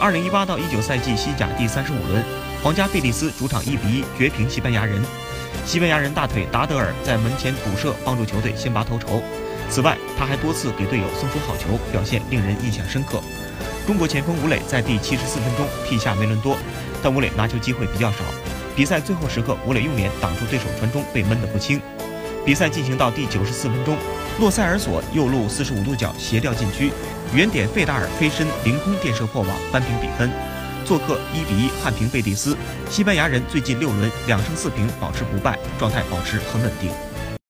二零一八到一九赛季西甲第三十五轮，皇家贝蒂斯主场一比一绝平西班牙人。西班牙人大腿达德尔在门前补射，帮助球队先拔头筹。此外，他还多次给队友送出好球，表现令人印象深刻。中国前锋吴磊在第七十四分钟替下梅伦多，但吴磊拿球机会比较少。比赛最后时刻，吴磊用脸挡住对手传中，被闷得不轻。比赛进行到第九十四分钟，洛塞尔索右路四十五度角斜吊禁区，远点费达尔飞身凌空垫射破网，扳平比分。做客一比一憾平贝蒂斯，西班牙人最近六轮两胜四平，保持不败，状态保持很稳定。